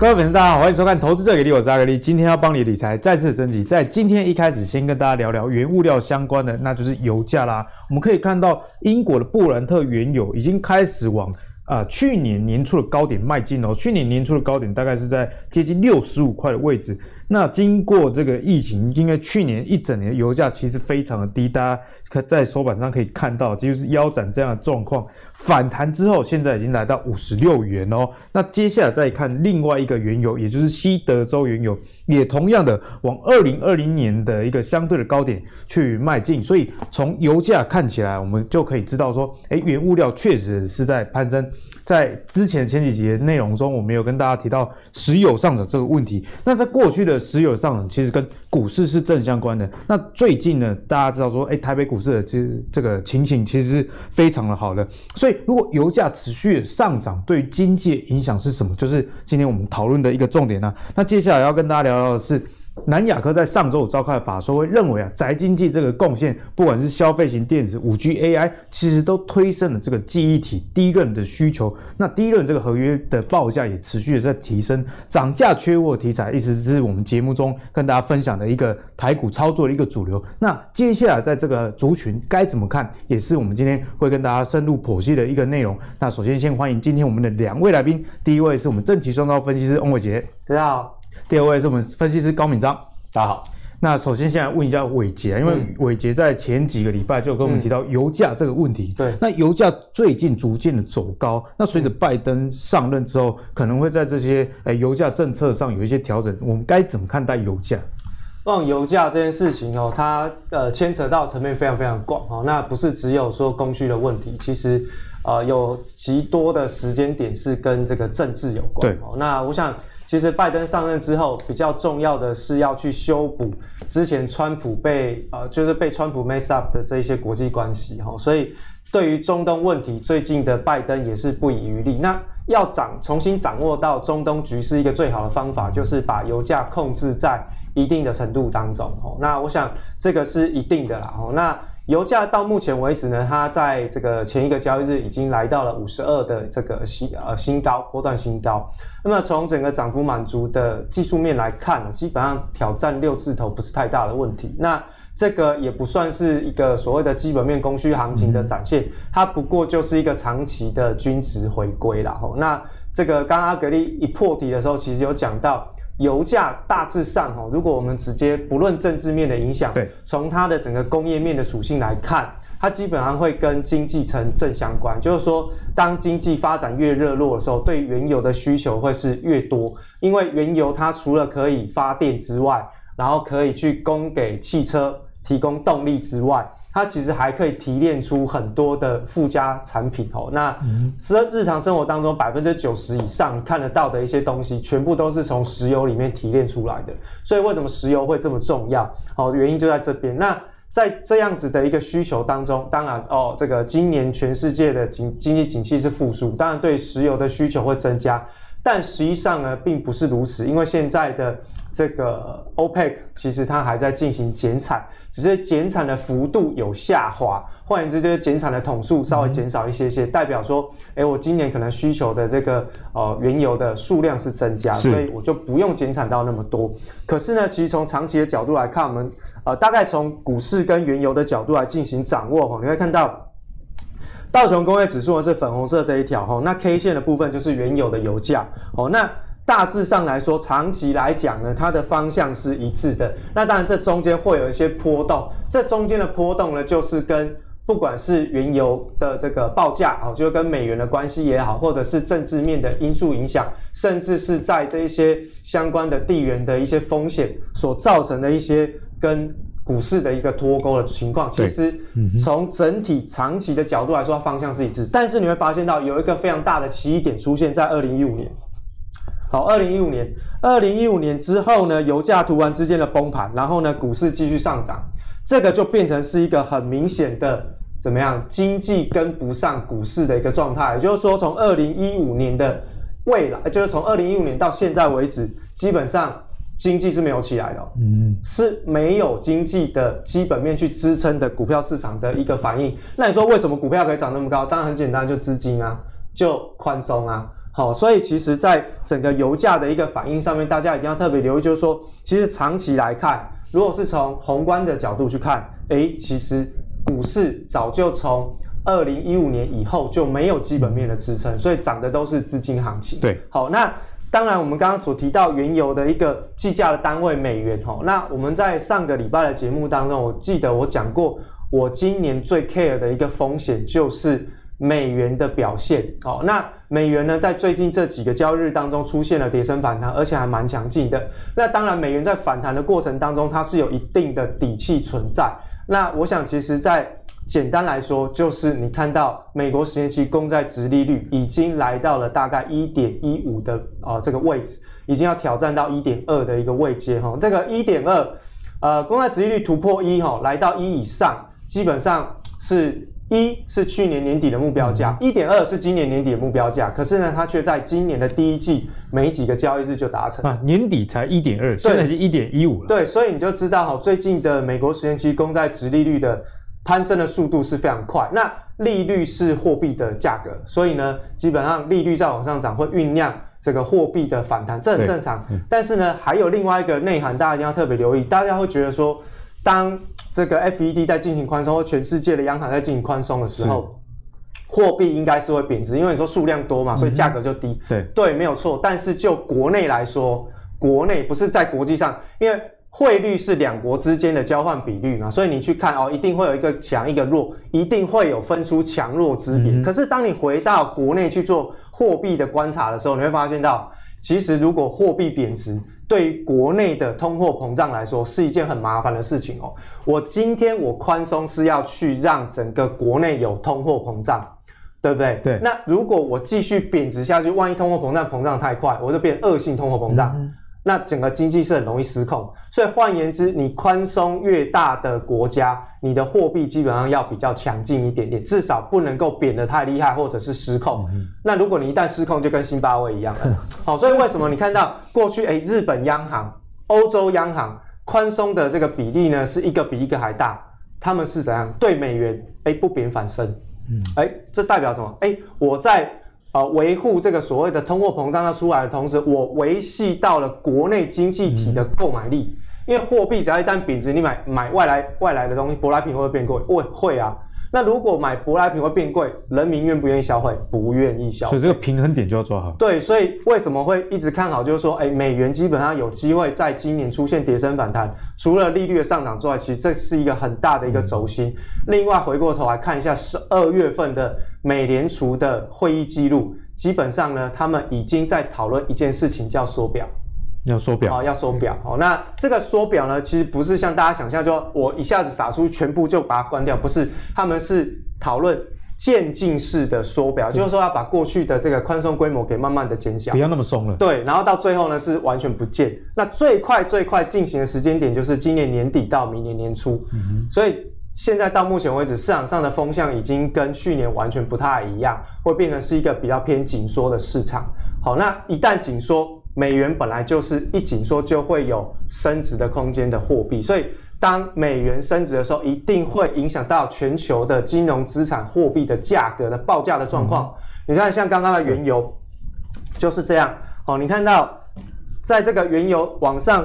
各位粉丝，大家好，欢迎收看《投资者给力》，我是阿格力。今天要帮你理财再次升级，在今天一开始，先跟大家聊聊原物料相关的，那就是油价啦。我们可以看到，英国的布兰特原油已经开始往。啊、去年年初的高点迈进哦，去年年初的高点大概是在接近六十五块的位置。那经过这个疫情，因为去年一整年油价其实非常的低，大家可在手板上可以看到，就是腰斩这样的状况。反弹之后，现在已经来到五十六元哦。那接下来再看另外一个原油，也就是西德州原油，也同样的往二零二零年的一个相对的高点去迈进。所以从油价看起来，我们就可以知道说，诶，原物料确实是在攀升。在之前前几集内容中，我们有跟大家提到石油上涨这个问题。那在过去的石油上涨，其实跟股市是正相关的。那最近呢，大家知道说，哎，台北股市的这这个情形其实是非常的好的。所以，如果油价持续上涨，对于经济影响是什么？就是今天我们讨论的一个重点呢、那接下来要跟大家聊聊的是。南亚科在上周五召开的法说会认为啊，宅经济这个贡献，不管是消费型电子、五 G、AI，其实都推升了这个记忆体低润的需求。那低润这个合约的报价也持续的在提升，涨价缺货题材，一直是我们节目中跟大家分享的一个台股操作的一个主流。那接下来在这个族群该怎么看，也是我们今天会跟大家深入剖析的一个内容。那首先先欢迎今天我们的两位来宾，第一位是我们正奇双刀分析师翁伟杰，大家好。第二位是我们分析师高敏章，大家好。那首先先来问一下伟杰，因为伟杰在前几个礼拜就跟我们提到油价这个问题。对、嗯，那油价最近逐渐的走高，那随着拜登上任之后，可能会在这些诶油价政策上有一些调整，我们该怎么看待油价？关于油价这件事情哦，它呃牵扯到层面非常非常广哦，那不是只有说供需的问题，其实呃有极多的时间点是跟这个政治有关。对，哦，那我想。其实拜登上任之后，比较重要的是要去修补之前川普被呃，就是被川普 mess up 的这些国际关系哈，所以对于中东问题，最近的拜登也是不遗余力。那要掌重新掌握到中东局势，一个最好的方法就是把油价控制在一定的程度当中哦。那我想这个是一定的啦哦。那油价到目前为止呢，它在这个前一个交易日已经来到了五十二的这个新呃新高，波段新高。那么从整个涨幅满足的技术面来看，基本上挑战六字头不是太大的问题。那这个也不算是一个所谓的基本面供需行情的展现，它不过就是一个长期的均值回归啦。吼，那这个刚刚阿格力一破题的时候，其实有讲到。油价大致上，哈，如果我们直接不论政治面的影响，对，从它的整个工业面的属性来看，它基本上会跟经济成正相关。就是说，当经济发展越热络的时候，对原油的需求会是越多，因为原油它除了可以发电之外，然后可以去供给汽车提供动力之外。它其实还可以提炼出很多的附加产品哦。那日日常生活当中百分之九十以上你看得到的一些东西，全部都是从石油里面提炼出来的。所以为什么石油会这么重要？哦，原因就在这边。那在这样子的一个需求当中，当然哦，这个今年全世界的经经济景气是复苏，当然对石油的需求会增加。但实际上呢，并不是如此，因为现在的这个 OPEC 其实它还在进行减产，只是减产的幅度有下滑，换言之，就是减产的桶数稍微减少一些些，嗯、代表说，哎，我今年可能需求的这个呃原油的数量是增加，所以我就不用减产到那么多。可是呢，其实从长期的角度来看，我们呃大概从股市跟原油的角度来进行掌握哈，你会看到。道琼工业指数呢是粉红色这一条哈，那 K 线的部分就是原油的油价哦。那大致上来说，长期来讲呢，它的方向是一致的。那当然这中间会有一些波动，这中间的波动呢，就是跟不管是原油的这个报价哦，就是跟美元的关系也好，或者是政治面的因素影响，甚至是在这一些相关的地缘的一些风险所造成的一些跟。股市的一个脱钩的情况，其实从整体长期的角度来说，方向是一致。但是你会发现到有一个非常大的奇异点出现在二零一五年。好，二零一五年，二零一五年之后呢，油价突然之间的崩盘，然后呢，股市继续上涨，这个就变成是一个很明显的怎么样，经济跟不上股市的一个状态。也就是说，从二零一五年的未来，就是从二零一五年到现在为止，基本上。经济是没有起来的，嗯，是没有经济的基本面去支撑的股票市场的一个反应。那你说为什么股票可以涨那么高？当然很简单，就资金啊，就宽松啊。好，所以其实在整个油价的一个反应上面，大家一定要特别留意，就是说，其实长期来看，如果是从宏观的角度去看，诶，其实股市早就从二零一五年以后就没有基本面的支撑，所以涨的都是资金行情。对，好，那当然我们刚刚所提到原油的一个计价的单位美元，哈，那我们在上个礼拜的节目当中，我记得我讲过，我今年最 care 的一个风险就是。美元的表现，哦，那美元呢，在最近这几个交易日当中出现了跌升反弹，而且还蛮强劲的。那当然，美元在反弹的过程当中，它是有一定的底气存在。那我想，其实，在简单来说，就是你看到美国十年期公债殖利率已经来到了大概一点一五的啊、呃、这个位置，已经要挑战到一点二的一个位阶哈。这个一点二，呃，公债殖利率突破一哈，来到一以上，基本上是。一是去年年底的目标价，一点二是今年年底的目标价，可是呢，它却在今年的第一季没几个交易日就达成。啊，年底才一点二，现在是一点一五了。对，所以你就知道哈，最近的美国十年期公债殖利率的攀升的速度是非常快。那利率是货币的价格，所以呢，基本上利率在往上涨会酝酿这个货币的反弹，这很正常。但是呢，还有另外一个内涵，大家一定要特别留意，大家会觉得说，当这个 FED 在进行宽松，或全世界的央行在进行宽松的时候，货币应该是会贬值，因为你说数量多嘛，所以价格就低。嗯、对对，没有错。但是就国内来说，国内不是在国际上，因为汇率是两国之间的交换比率嘛，所以你去看哦，一定会有一个强一个弱，一定会有分出强弱之别。嗯、可是当你回到国内去做货币的观察的时候，你会发现到，其实如果货币贬值，对于国内的通货膨胀来说是一件很麻烦的事情哦。我今天我宽松是要去让整个国内有通货膨胀，对不对？对。那如果我继续贬值下去，万一通货膨胀膨胀太快，我就变恶性通货膨胀。嗯那整个经济是很容易失控，所以换言之，你宽松越大的国家，你的货币基本上要比较强劲一点点，至少不能够贬得太厉害，或者是失控。嗯、那如果你一旦失控，就跟辛巴威一样了。好，所以为什么你看到过去诶日本央行、欧洲央行宽松的这个比例呢，是一个比一个还大？他们是怎样对美元诶不贬反升？嗯，诶这代表什么？诶我在。呃，维护这个所谓的通货膨胀要出来的同时，我维系到了国内经济体的购买力，因为货币只要一旦贬值，你买买外来外来的东西，舶来品会不会变贵？会会啊。那如果买舶来品会变贵，人民愿不愿意消费？不愿意消费。所以这个平衡点就要抓好。对，所以为什么会一直看好？就是说，哎，美元基本上有机会在今年出现跌升反弹。除了利率的上涨之外，其实这是一个很大的一个轴心。嗯、另外，回过头来看一下十二月份的美联储的会议记录，基本上呢，他们已经在讨论一件事情，叫缩表。要缩表啊，要缩表。好，那这个缩表呢，其实不是像大家想象，就我一下子撒出全部就把它关掉，不是，他们是讨论渐进式的缩表，就是说要把过去的这个宽松规模给慢慢的减小，不要那么松了。对，然后到最后呢是完全不见。那最快最快进行的时间点就是今年年底到明年年初。嗯。所以现在到目前为止，市场上的风向已经跟去年完全不太一样，会变成是一个比较偏紧缩的市场。好，那一旦紧缩。美元本来就是一紧缩就会有升值的空间的货币，所以当美元升值的时候，一定会影响到全球的金融资产货币的价格的报价的状况。嗯、你看，像刚刚的原油就是这样。哦，你看到在这个原油往上，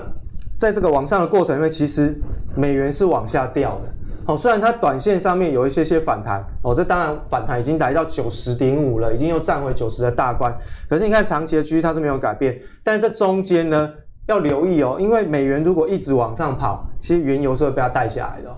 在这个往上的过程里面，其实美元是往下掉的。好，虽然它短线上面有一些些反弹，哦，这当然反弹已经来到九十点五了，已经又站回九十的大关。可是你看长期的趋势它是没有改变，但这中间呢要留意哦，因为美元如果一直往上跑，其实原油是会被它带下来的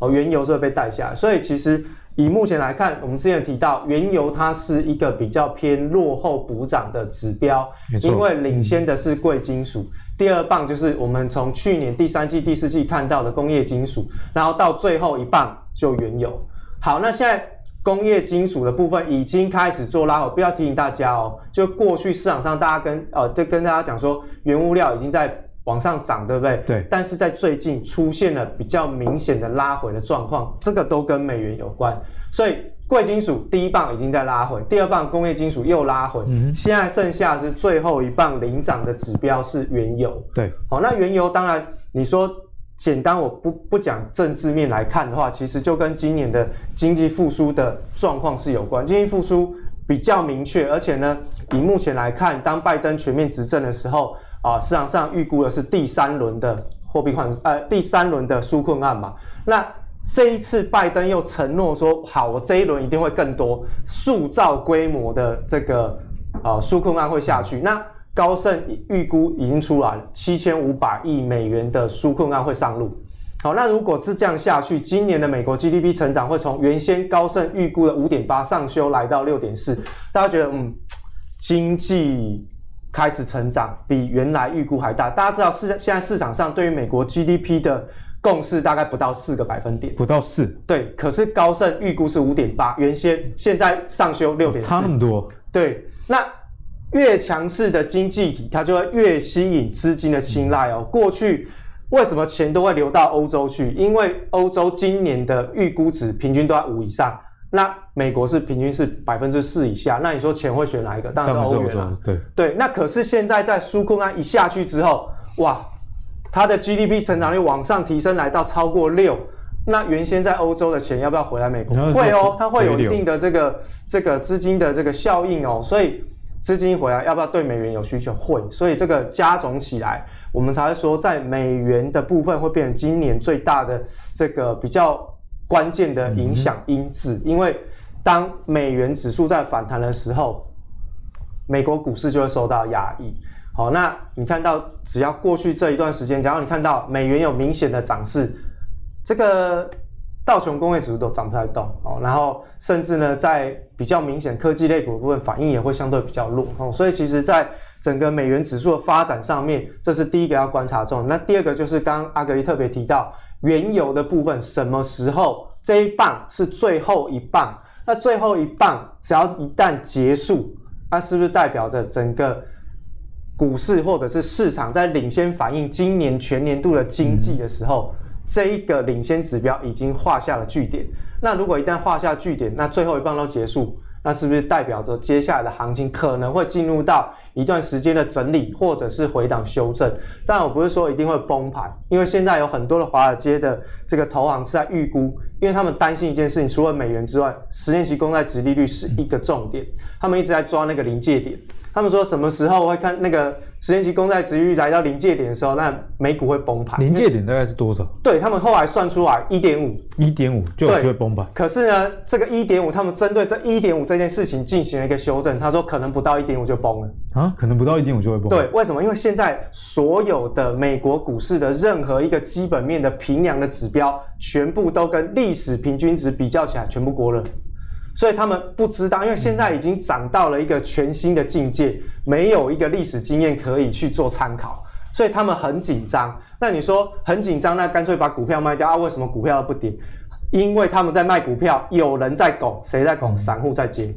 哦，原油是会被带下来。所以其实以目前来看，我们之前提到原油它是一个比较偏落后补涨的指标，因为领先的是贵金属。第二棒就是我们从去年第三季、第四季看到的工业金属，然后到最后一棒就原油。好，那现在工业金属的部分已经开始做拉回，不要提醒大家哦。就过去市场上大家跟呃，就跟大家讲说，原物料已经在往上涨，对不对？对。但是在最近出现了比较明显的拉回的状况，这个都跟美元有关，所以。贵金属第一棒已经在拉回，第二棒工业金属又拉回，嗯、现在剩下是最后一棒领涨的指标是原油。对，好，那原油当然你说简单，我不不讲政治面来看的话，其实就跟今年的经济复苏的状况是有关。经济复苏比较明确，而且呢，以目前来看，当拜登全面执政的时候，啊，市场上预估的是第三轮的货币换，呃，第三轮的纾困案嘛。那这一次拜登又承诺说，好，我这一轮一定会更多，塑造规模的这个呃纾困案会下去。那高盛预估已经出来，七千五百亿美元的纾困案会上路。好，那如果是这样下去，今年的美国 GDP 成长会从原先高盛预估的五点八上修来到六点四。大家觉得，嗯，经济开始成长比原来预估还大。大家知道市现在市场上对于美国 GDP 的共识大概不到四个百分点，不到四。对，可是高盛预估是五点八，原先现在上修六点，差那么多。对，那越强势的经济体，它就会越吸引资金的青睐哦。过去。为什么钱都会流到欧洲去？因为欧洲今年的预估值平均都在五以上，那美国是平均是百分之四以下。那你说钱会选哪一个？当然是欧元了。对对，那可是现在在纾困案一下去之后，哇，它的 GDP 成长率往上提升，来到超过六。那原先在欧洲的钱要不要回来美国？会哦，它会有一定的这个这个资金的这个效应哦。所以资金回来要不要对美元有需求？会，所以这个加总起来。我们才会说，在美元的部分会变成今年最大的这个比较关键的影响因子，因为当美元指数在反弹的时候，美国股市就会受到压抑。好，那你看到只要过去这一段时间，假如你看到美元有明显的涨势，这个道琼工业指数都涨不太动哦，然后甚至呢，在比较明显科技类股的部分反应也会相对比较弱哦，所以其实，在整个美元指数的发展上面，这是第一个要观察重。那第二个就是刚刚阿格力特别提到原油的部分，什么时候这一棒是最后一棒？那最后一棒只要一旦结束，那是不是代表着整个股市或者是市场在领先反映今年全年度的经济的时候，这一个领先指标已经画下了句点？那如果一旦画下句点，那最后一棒都结束，那是不是代表着接下来的行情可能会进入到？一段时间的整理，或者是回档修正，但我不是说一定会崩盘，因为现在有很多的华尔街的这个投行是在预估，因为他们担心一件事情，除了美元之外，十年期公债殖利率是一个重点，他们一直在抓那个临界点。他们说什么时候会看那个十年期公债殖利率来到临界点的时候，那美股会崩盘。临界点大概是多少？对，他们后来算出来一点五，一点五就有机会崩盘。可是呢，这个一点五，他们针对这一点五这件事情进行了一个修正，他说可能不到一点五就崩了啊，可能不到一点五就会崩。对，为什么？因为现在所有的美国股市的任何一个基本面的平量的指标，全部都跟历史平均值比较起来，全部过热。所以他们不知道，因为现在已经涨到了一个全新的境界，没有一个历史经验可以去做参考，所以他们很紧张。那你说很紧张，那干脆把股票卖掉啊？为什么股票不跌？因为他们在卖股票，有人在拱，谁在拱？散户在接。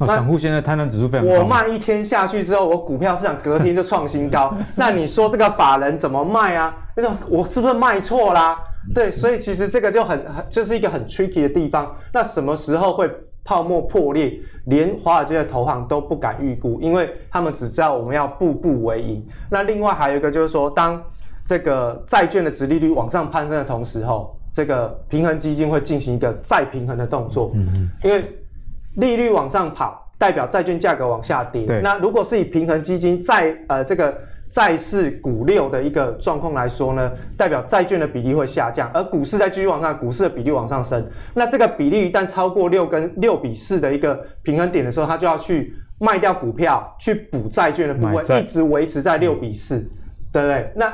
哦，散户现在贪婪指数非常高。我卖一天下去之后，我股票市场隔天就创新高。那你说这个法人怎么卖啊？那种我是不是卖错啦？对，所以其实这个就很很就是一个很 tricky 的地方。那什么时候会泡沫破裂？连华尔街的投行都不敢预估，因为他们只知道我们要步步为营。那另外还有一个就是说，当这个债券的值利率往上攀升的同时，候这个平衡基金会进行一个再平衡的动作。嗯嗯。因为利率往上跑，代表债券价格往下跌。对。那如果是以平衡基金债呃这个。债市股六的一个状况来说呢，代表债券的比例会下降，而股市在继续往上，股市的比例往上升。那这个比例一旦超过六跟六比四的一个平衡点的时候，它就要去卖掉股票，去补债券的部位，一直维持在六比四，对不对？那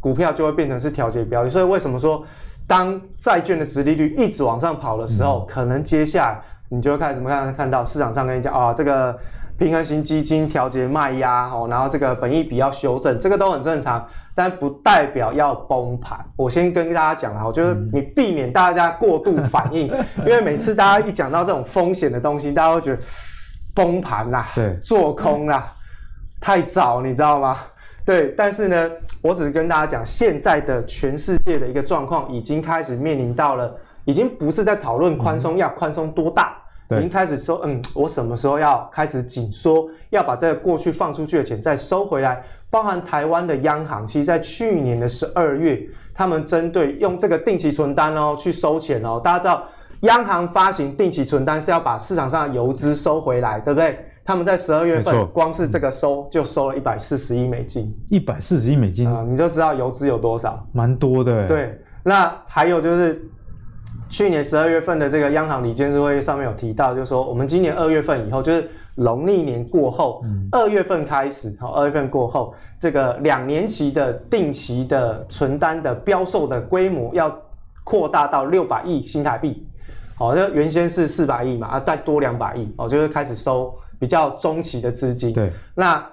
股票就会变成是调节标的。所以为什么说，当债券的值利率一直往上跑的时候，可能接下来你就会开始什么看？看到市场上跟你讲啊，这个。平衡型基金调节卖压哦，然后这个本益比要修正，这个都很正常，但不代表要崩盘。我先跟大家讲啊，我觉得你避免大家过度反应，因为每次大家一讲到这种风险的东西，大家会觉得崩盘啦，对，做空啦，太早，你知道吗？对，但是呢，我只是跟大家讲，现在的全世界的一个状况已经开始面临到了，已经不是在讨论宽松要宽松多大。已经开始说，嗯，我什么时候要开始紧缩，要把这个过去放出去的钱再收回来？包含台湾的央行，其实在去年的十二月，他们针对用这个定期存单哦去收钱哦。大家知道，央行发行定期存单是要把市场上的游资收回来，对不对？他们在十二月份光是这个收就收了一百四十亿美金，一百四十亿美金啊、呃，你就知道游资有多少，蛮多的。对，那还有就是去年十二月份的这个央行理监事会议上面有提到，就是说我们今年二月份以后，就是农历年过后，二、嗯、月份开始，好，二月份过后，这个两年期的定期的存单的标售的规模要扩大到六百亿新台币，好，就原先是四百亿嘛，啊，再多两百亿，哦，就是开始收。比较中期的资金，对，那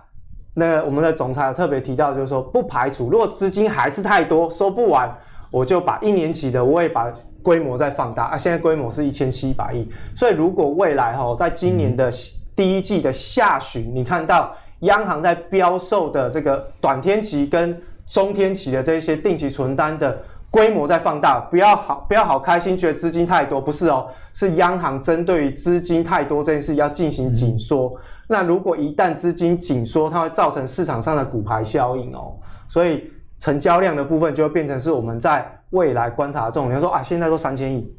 那个我们的总裁有特别提到，就是说不排除如果资金还是太多收不完，我就把一年期的我也把规模在放大啊。现在规模是一千七百亿，所以如果未来哈，在今年的第一季的下旬，嗯、你看到央行在标售的这个短天期跟中天期的这些定期存单的。规模在放大，不要好，不要好开心，觉得资金太多，不是哦，是央行针对于资金太多这件事要进行紧缩。嗯、那如果一旦资金紧缩，它会造成市场上的骨牌效应哦，所以成交量的部分就会变成是我们在未来观察的重点。说啊，现在都三千亿，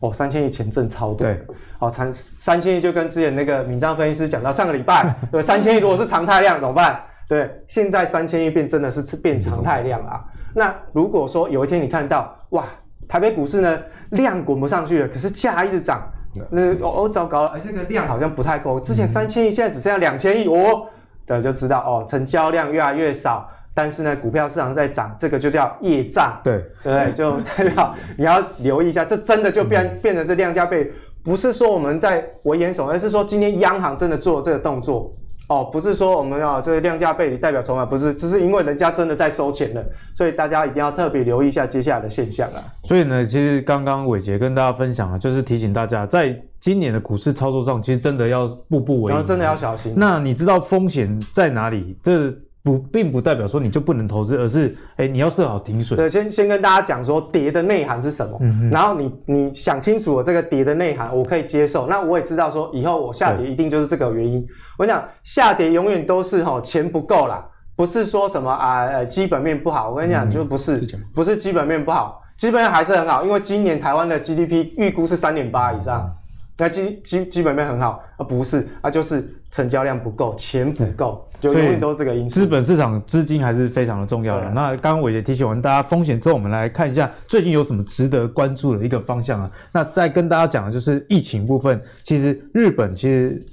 哦，三千亿钱挣超多，对，哦，三三千亿就跟之前那个敏章分析师讲到上个礼拜，对，三千亿如果是常态量怎么办？对，现在三千亿变真的是变常态量啊。那如果说有一天你看到哇，台北股市呢量滚不上去了，可是价一直涨，那哦哦糟糕了，哎这个量好像不太够，之前三千亿现在只剩下两千亿哦，对，就知道哦成交量越来越少，但是呢股票市场在涨，这个就叫业障，对对，就代表你要留意一下，这真的就变变成是量价背，不是说我们在危言耸听，而是说今天央行真的做了这个动作。哦，不是说我们要这个量价背离代表筹码，不是，只是因为人家真的在收钱了，所以大家一定要特别留意一下接下来的现象啊。所以呢，其实刚刚伟杰跟大家分享了，就是提醒大家，在今年的股市操作上，其实真的要步步为营，真的要小心。那你知道风险在哪里？这不并不代表说你就不能投资，而是哎、欸，你要设好停损。对，先先跟大家讲说跌的内涵是什么，嗯、然后你你想清楚了这个跌的内涵，我可以接受。那我也知道说以后我下跌一定就是这个原因。我跟你讲，下跌永远都是哈钱不够啦，不是说什么啊呃基本面不好。我跟你讲，嗯、就不是不是基本面不好，基本面还是很好，因为今年台湾的 GDP 预估是三点八以上。那基基基本面很好啊，不是啊，就是成交量不够，钱不够，就永远都是这个因素。资本市场资金还是非常的重要的。那刚刚伟杰提醒完大家风险之后，我们来看一下最近有什么值得关注的一个方向啊。那再跟大家讲的就是疫情部分，其实日本其实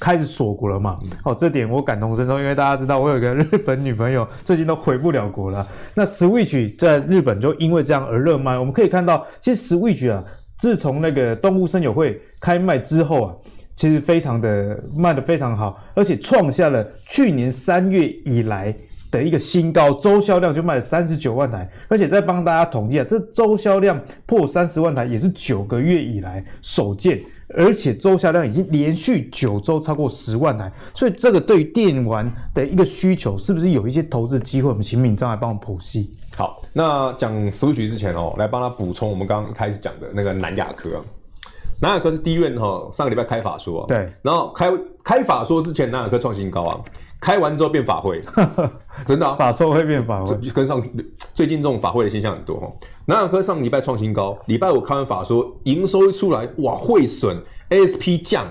开始锁国了嘛。哦，这点我感同身受，因为大家知道我有一个日本女朋友，最近都回不了国了。那 Switch 在日本就因为这样而热卖。我们可以看到，其实 Switch 啊。自从那个动物森友会开卖之后啊，其实非常的卖得非常好，而且创下了去年三月以来的一个新高，周销量就卖了三十九万台，而且再帮大家统计啊，这周销量破三十万台也是九个月以来首见，而且周销量已经连续九周超过十万台，所以这个对于电玩的一个需求是不是有一些投资机会？我们请闵漳来帮我们剖析。好，那讲 Switch 之前哦，来帮他补充我们刚刚开始讲的那个南亚科。南亚科是第一任哈，上个礼拜开法说啊，对，然后开开法说之前，南亚科创新高啊，开完之后变法会，真的啊，法说会变法会，跟上最近这种法会的现象很多哈。南亚科上礼拜创新高，礼拜五开完法说，营收一出来，哇，汇损 ASP 降，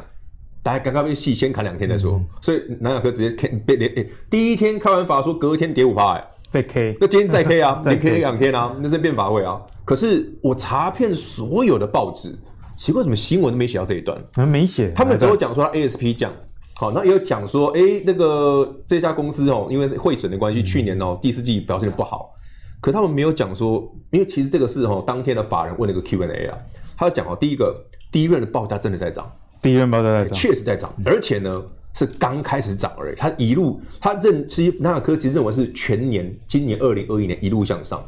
大家刚刚被戏先砍两天再说，嗯、所以南亚科直接 K 被连、欸，第一天开完法说，隔一天跌五趴哎。被 K，那今天再 K 啊，再 K 两天啊，那是变法会啊。可是我查遍所有的报纸，奇怪，怎么新闻都没写到这一段？没写。他们只有讲说他 ASP 降，好，那也有讲说，哎、欸，那个这家公司哦，因为汇损的关系，嗯、去年哦第四季表现的不好。可他们没有讲说，因为其实这个是哦，当天的法人问了一个 Q&A 啊，他讲哦，第一个第一轮的报价真的在涨，第一轮报价在涨，确实在涨，而且呢。是刚开始涨而已，它一路，它认其实南亚科其实认为是全年，今年二零二一年一路向上，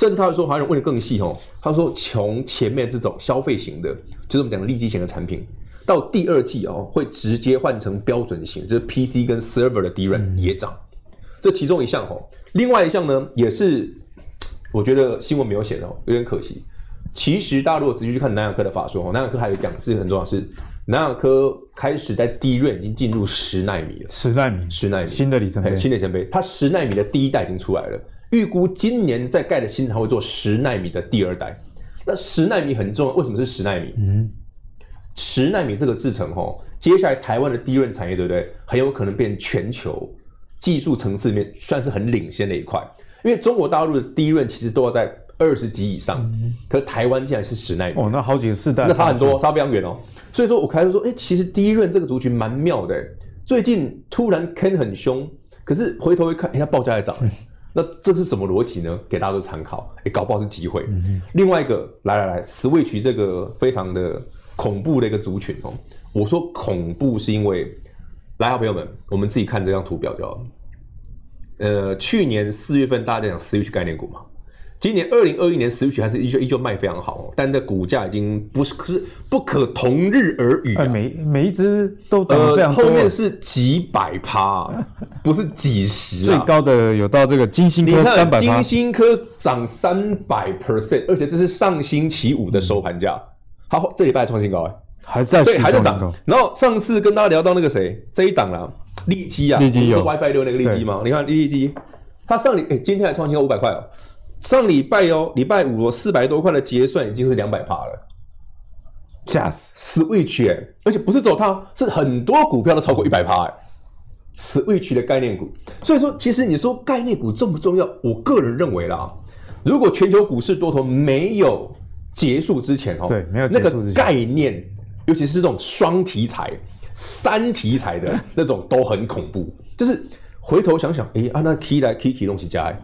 甚至他说还有人问的更细哦，他说从前面这种消费型的，就是我们讲的利基型的产品，到第二季哦会直接换成标准型，就是 PC 跟 Server 的 DRAM 也涨，嗯、这其中一项哦，另外一项呢也是我觉得新闻没有写的哦，有点可惜。其实大家如果仔细去看南亚科的法说哦，南亚科还有讲是很重要是。南亚科开始在 DRAM 已经进入十纳米了，十纳米，十纳米，新的里程碑，新的里程碑。它十纳米的第一代已经出来了，预估今年在盖的新厂会做十纳米的第二代。那十纳米很重要，为什么是十纳米？嗯，十纳米这个制程哦，接下来台湾的 DRAM 产业对不对？很有可能变全球技术层次里面算是很领先的一块，因为中国大陆的 DRAM 其实都要在二十级以上，嗯、可是台湾竟然是十纳米哦，那好几个世代，那差很多，差非常远哦。所以说我开始说，哎，其实 DRAM 这个族群蛮妙的，最近突然坑很凶，可是回头一看，哎，它报价还涨，嗯、那这是什么逻辑呢？给大家做参考，哎，搞不好是机会。嗯、另外一个，来来来，Switch 这个非常的恐怖的一个族群哦。我说恐怖是因为，来，好朋友们，我们自己看这张图表就好了。呃，去年四月份大家在讲 Switch 概念股嘛。今年二零二一年，Switch 还是依旧依旧卖非常好哦，但那股价已经不是可是不可同日而语啊！每每一只都涨非常多，呃，后面是几百趴，不是几十。最高的有到这个金星科三百，金星科涨三百 percent，而且这是上星期五的收盘价，好，这礼拜创新高哎，还在对还在涨。然后上次跟大家聊到那个谁这一档啦，利基啊，利基有 WiFi 六那个利基吗？你看利基，它上礼哎今天还创新高五百块哦。上礼拜哦，礼拜五四百多块的结算已经是两百趴了，吓死！Switch 哎，而且不是走它，是很多股票都超过一百趴哎。Switch 的概念股，所以说其实你说概念股重不重要？我个人认为啦，如果全球股市多头没有结束之前哦，对，没有那个概念，尤其是这种双题材、三题材的那种都很恐怖。就是回头想想，哎，啊那 key 来 key key 东西加。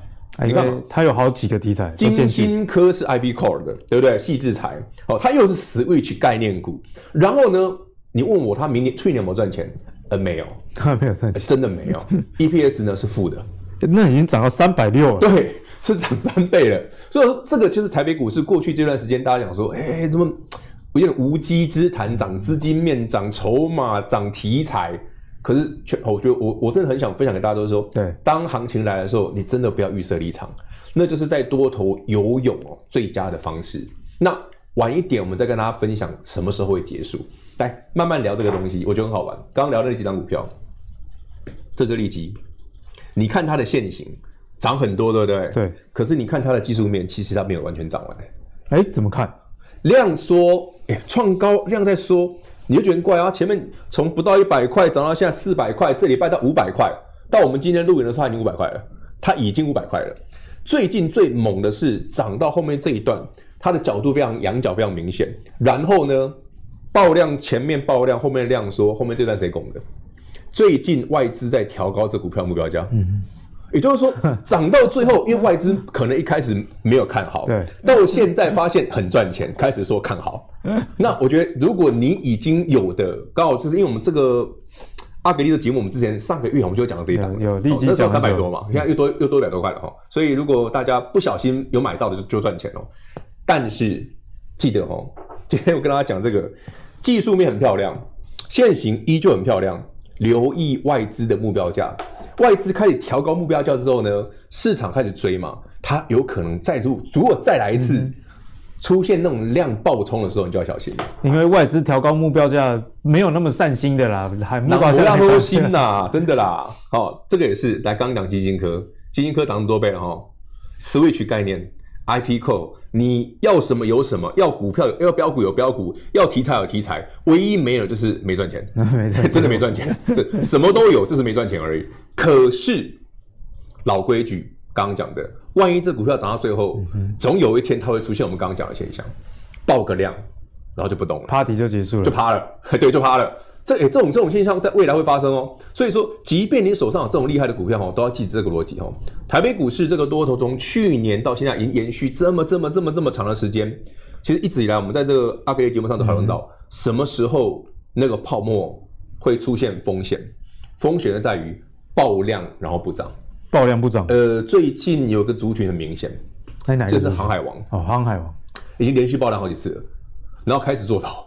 你看，它有好几个题材。金星科是 IB Core 的，对不对？矽智财，哦，它又是 Switch 概念股。然后呢，你问我它明年、去年有没有赚钱？呃，没有，它没有赚钱，真的没有。EPS 呢是负的，那已经涨到三百六了。对，是涨三倍了。所以说，这个就是台北股市过去这段时间，大家讲说，哎，怎么有点无稽之谈？涨资金面，涨筹码，涨题材。可是，全我觉得我我真的很想分享给大家，都是说，对，当行情来的时候，你真的不要预设立场，那就是在多头游泳哦，最佳的方式。那晚一点，我们再跟大家分享什么时候会结束。来，慢慢聊这个东西，我觉得很好玩。刚刚聊的那几张股票，这是利基，你看它的线型涨很多，对不对？对。可是你看它的技术面，其实它没有完全涨完。哎，怎么看？量缩，哎，创高，量在缩。你就觉得怪啊！前面从不到一百块涨到现在四百块，这礼拜到五百块，到我们今天录影的时候，它已经五百块了。它已经五百块了。最近最猛的是涨到后面这一段，它的角度非常仰角非常明显。然后呢，爆量前面爆量，后面量缩，后面这段谁拱的？最近外资在调高这股票目标价。嗯。也就是说，涨到最后，因为外资可能一开始没有看好，对，到现在发现很赚钱，开始说看好。那我觉得，如果你已经有的，刚好就是因为我们这个阿格力的节目，我们之前上个月我们就讲了这一档，有利基讲三百多嘛，现在又多又多一百多块了哈。所以如果大家不小心有买到的，就就赚钱哦。但是记得哦，今天我跟大家讲这个技术面很漂亮，线型依旧很漂亮，留意外资的目标价。外资开始调高目标价之后呢，市场开始追嘛，它有可能再如如果再来一次、嗯、出现那种量爆冲的时候，你就要小心了。因为外资调高目标价没有那么善心的啦，还目标价多心呐，真的啦。哦，这个也是来刚讲基金科，基金科涨多倍了哈。Switch 概念，IP Core，你要什么有什么，要股票要标股有标股，要题材有题材，唯一没有就是 没赚钱，真的没赚钱，这什么都有，就是没赚钱而已。可是老规矩，刚刚讲的，万一这股票涨到最后，嗯、总有一天它会出现我们刚刚讲的现象，爆个量，然后就不动了，party 就结束了，就趴了，对，就趴了。这诶，这种这种现象在未来会发生哦。所以说，即便你手上有这种厉害的股票哦，都要记这个逻辑哦。台北股市这个多头从去年到现在已经延续这么这么这么这么长的时间，其实一直以来我们在这个阿格力节目上都讨论到，什么时候那个泡沫会出现风险？风险呢在于。爆量然后不涨，爆量不涨。呃，最近有个族群很明显，在哪个？就是航海王哦，航海王已经连续爆量好几次了，然后开始做头。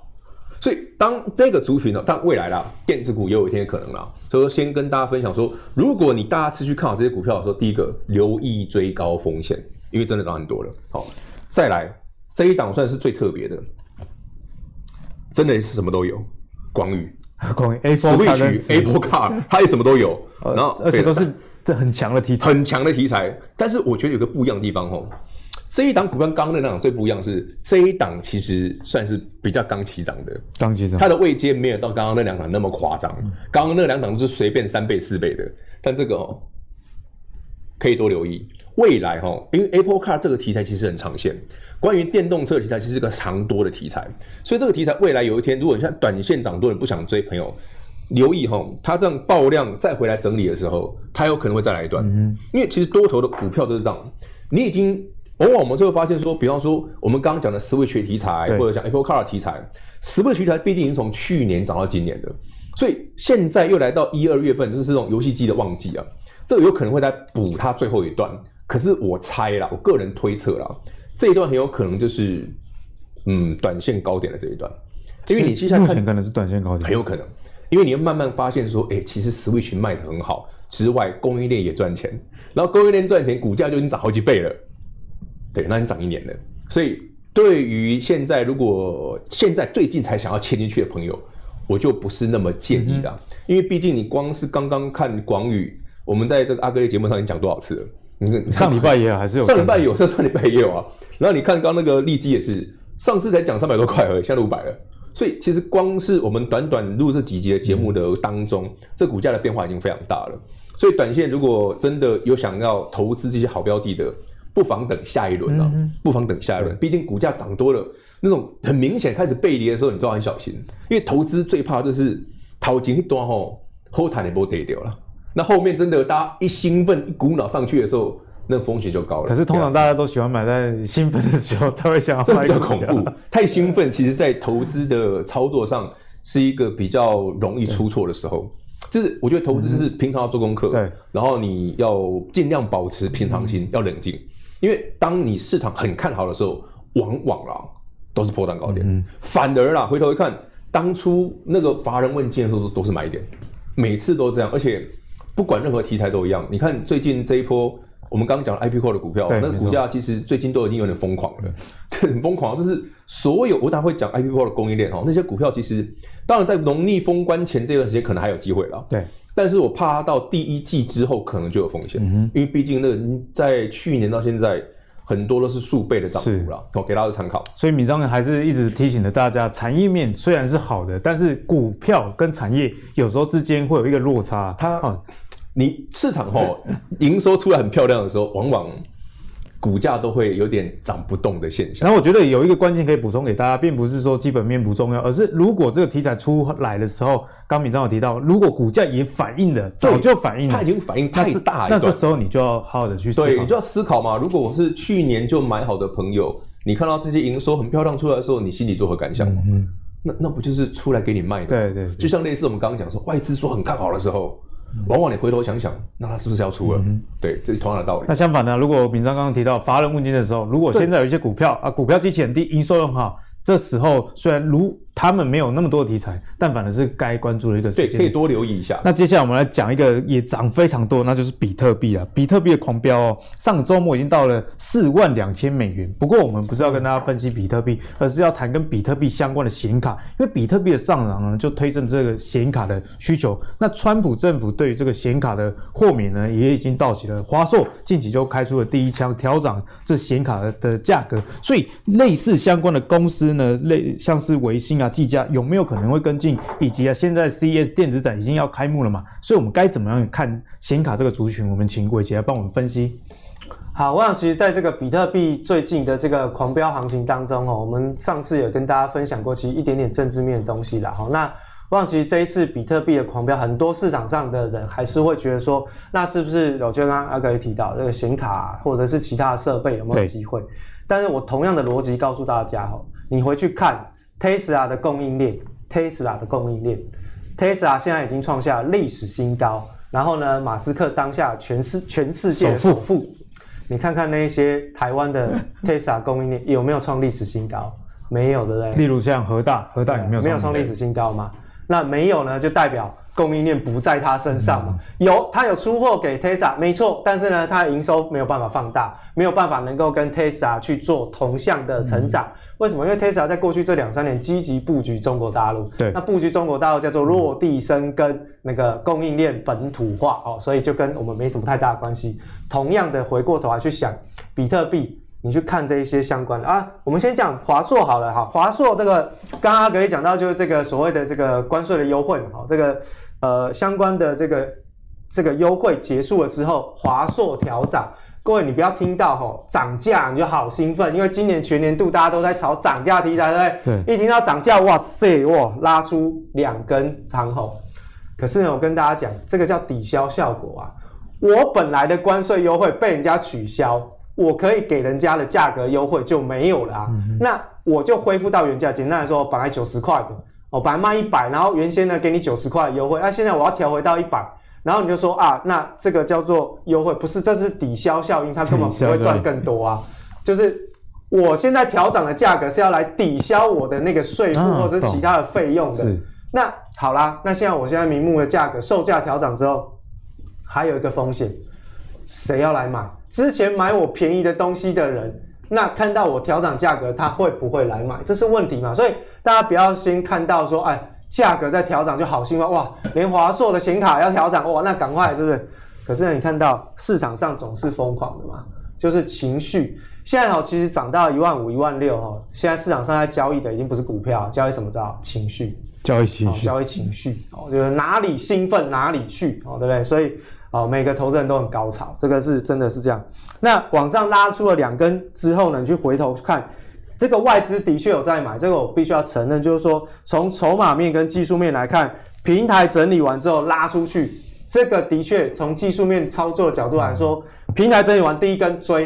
所以当这个族群呢，但未来啦，电子股也有一天可能啦。所以说，先跟大家分享说，如果你大家持续看好这些股票的时候，第一个留意追高风险，因为真的涨很多了。好，再来这一档算是最特别的，真的是什么都有，广宇。光宇 Switch、Apple Car，它也什么都有，然后而且都是这很强的题材，很强的题材。但是我觉得有个不一样的地方哦，这一档股跟刚刚那两档最不一样是，这一档其实算是比较刚起涨的，刚起涨，它的位阶没有到刚刚那两档那么夸张，刚刚那两档是随便三倍四倍的，但这个哦，可以多留意。未来哈，因为 Apple Car 这个题材其实很长线，关于电动车的题材其实是个长多的题材，所以这个题材未来有一天，如果你像短线涨多，你不想追，朋友留意哈，它这样爆量再回来整理的时候，它有可能会再来一段，嗯，因为其实多头的股票就是这样，你已经。往往我们就会发现说，比方说我们刚刚讲的 Switch 题材，或者像 Apple Car 题材，Switch 题材毕竟已经从去年涨到今年的，所以现在又来到一二月份，就是这种游戏机的旺季啊，这个有可能会再补它最后一段。可是我猜啦，我个人推测啦，这一段很有可能就是嗯短线高点的这一段，因为你现在看目前可能是短线高点，很有可能，因为你会慢慢发现说，哎、欸，其实 Switch 卖的很好之外，供应链也赚钱，然后供应链赚钱，股价就已经涨好几倍了。对，那你涨一年了，所以对于现在如果现在最近才想要切进去的朋友，我就不是那么建议的，嗯、因为毕竟你光是刚刚看广宇，我们在这个阿哥的节目上已经讲多少次了？你看上礼拜也有，还是有上礼拜有，上上礼拜也有啊。然后你看刚刚那个利基也是，上次才讲三百多块而已，现在五百了。所以其实光是我们短短录这几集的节目的当中，嗯、这股价的变化已经非常大了。所以短线如果真的有想要投资这些好标的的。不妨等下一轮啊！嗯、不妨等下一轮，毕竟股价涨多了，那种很明显开始背离的时候，你都要很小心。因为投资最怕就是淘金一多吼，后台也不跌掉了。那后面真的大家一兴奋、一股脑上去的时候，那风险就高了。可是通常大家都喜欢买在兴奋的时候才会想要买，这比较恐怖。太兴奋，其实在投资的操作上是一个比较容易出错的时候。就是我觉得投资就是平常要做功课，对，然后你要尽量保持平常心，要冷静。因为当你市场很看好的时候，往往啦都是破蛋高点。嗯，反而啦，回头一看，当初那个乏人问津的时候都都是买点，每次都这样。而且不管任何题材都一样。你看最近这一波，我们刚刚讲的 IP Core 的股票，那个股价其实最近都已经有点疯狂了，很疯狂。就是所有我当然会讲 IP Core 的供应链哦，那些股票其实当然在农历封关前这段时间可能还有机会了。对。但是我怕它到第一季之后可能就有风险，嗯、因为毕竟那个在去年到现在很多都是数倍的涨幅了。我给大家参考。所以米章还是一直提醒着大家，产业面虽然是好的，但是股票跟产业有时候之间会有一个落差。它，啊、你市场哈营收出来很漂亮的时候，往往。股价都会有点涨不动的现象。然后我觉得有一个关键可以补充给大家，并不是说基本面不重要，而是如果这个题材出来的时候，刚敏章有提到，如果股价也反映了，早就反映了，它已经反应太大一段，那这时候你就要好好的去思考。对，你就要思考嘛。如果我是去年就买好的朋友，你看到这些营收很漂亮出来的时候，你心里作何感想？嗯，那那不就是出来给你卖的？对，对对，就像类似我们刚刚讲说，外资说很看好的时候。往往你回头想想，那他是不是要出了？嗯、对，这是同样的道理。那相反呢？如果敏章刚刚提到乏人问津的时候，如果现在有一些股票啊，股票基期很低，营收很好，这时候虽然如。他们没有那么多的题材，但反而是该关注的一个事情。对，可以多留意一下。那接下来我们来讲一个也涨非常多，那就是比特币啊。比特币的狂飙哦，上个周末已经到了四万两千美元。不过我们不是要跟大家分析比特币，而是要谈跟比特币相关的显卡，因为比特币的上涨呢，就推升这个显卡的需求。那川普政府对于这个显卡的豁免呢，也已经到期了。华硕近期就开出了第一枪，调涨这显卡的价格。所以类似相关的公司呢，类像是微星啊。技嘉有没有可能会跟进？以及啊，现在 CES 电子展已经要开幕了嘛，所以我们该怎么样看显卡这个族群？我们请伟杰来帮我们分析。好，我想其实在这个比特币最近的这个狂飙行情当中哦，我们上次有跟大家分享过，其实一点点政治面的东西啦。好，那我想其实这一次比特币的狂飙，很多市场上的人还是会觉得说，那是不是我就刚刚阿哥也提到这个显卡或者是其他的设备有没有机会？但是我同样的逻辑告诉大家哈，你回去看。Tesla 的供应链，Tesla 的供应链，Tesla 现在已经创下历史新高。然后呢，马斯克当下全世全世界首富，你看看那些台湾的 Tesla 供应链有没有创历史新高？没有，对不对？例如像核大，核大有没有没有创历史新高吗？那没有呢，就代表供应链不在他身上嘛。嗯、有，他有出货给 Tesla，没错，但是呢，他的营收没有办法放大，没有办法能够跟 Tesla 去做同向的成长。嗯为什么？因为 Tesla 在过去这两三年积极布局中国大陆，对，那布局中国大陆叫做落地生根，那个供应链本土化哦，所以就跟我们没什么太大的关系。同样的，回过头来去想，比特币你去看这一些相关的啊。我们先讲华硕好了哈，华硕这个刚刚阿格力讲到就是这个所谓的这个关税的优惠嘛，哈，这个呃相关的这个这个优惠结束了之后，华硕调涨。各位，你不要听到吼涨价你就好兴奋，因为今年全年度大家都在炒涨价题材，对不对？对。一听到涨价，哇塞，哇，拉出两根长红。可是呢，我跟大家讲，这个叫抵消效果啊。我本来的关税优惠被人家取消，我可以给人家的价格优惠就没有了啊。嗯、那我就恢复到原价。简单来说，本来九十块的，我本来卖一百，然后原先呢给你九十块的优惠，那、啊、现在我要调回到一百。然后你就说啊，那这个叫做优惠，不是，这是抵消效应，它根本不会赚更多啊。就是我现在调涨的价格是要来抵消我的那个税负或者是其他的费用的。那好啦，那现在我现在明目的价格售价调涨之后，还有一个风险，谁要来买？之前买我便宜的东西的人，那看到我调涨价格，他会不会来买？这是问题嘛？所以大家不要先看到说，哎。价格在调涨就好兴奋哇！连华硕的显卡要调涨哇，那赶快是不是？可是呢，你看到市场上总是疯狂的嘛，就是情绪。现在哈，其实涨到一万五、一万六哈，现在市场上在交易的已经不是股票，交易什么知道？情绪，交易情绪，交易情绪哦，就是哪里兴奋哪里去哦，对不对？所以哦，每个投资人都很高潮，这个是真的是这样。那往上拉出了两根之后呢，你去回头看。这个外资的确有在买，这个我必须要承认，就是说从筹码面跟技术面来看，平台整理完之后拉出去，这个的确从技术面操作的角度来说，平台整理完第一根追，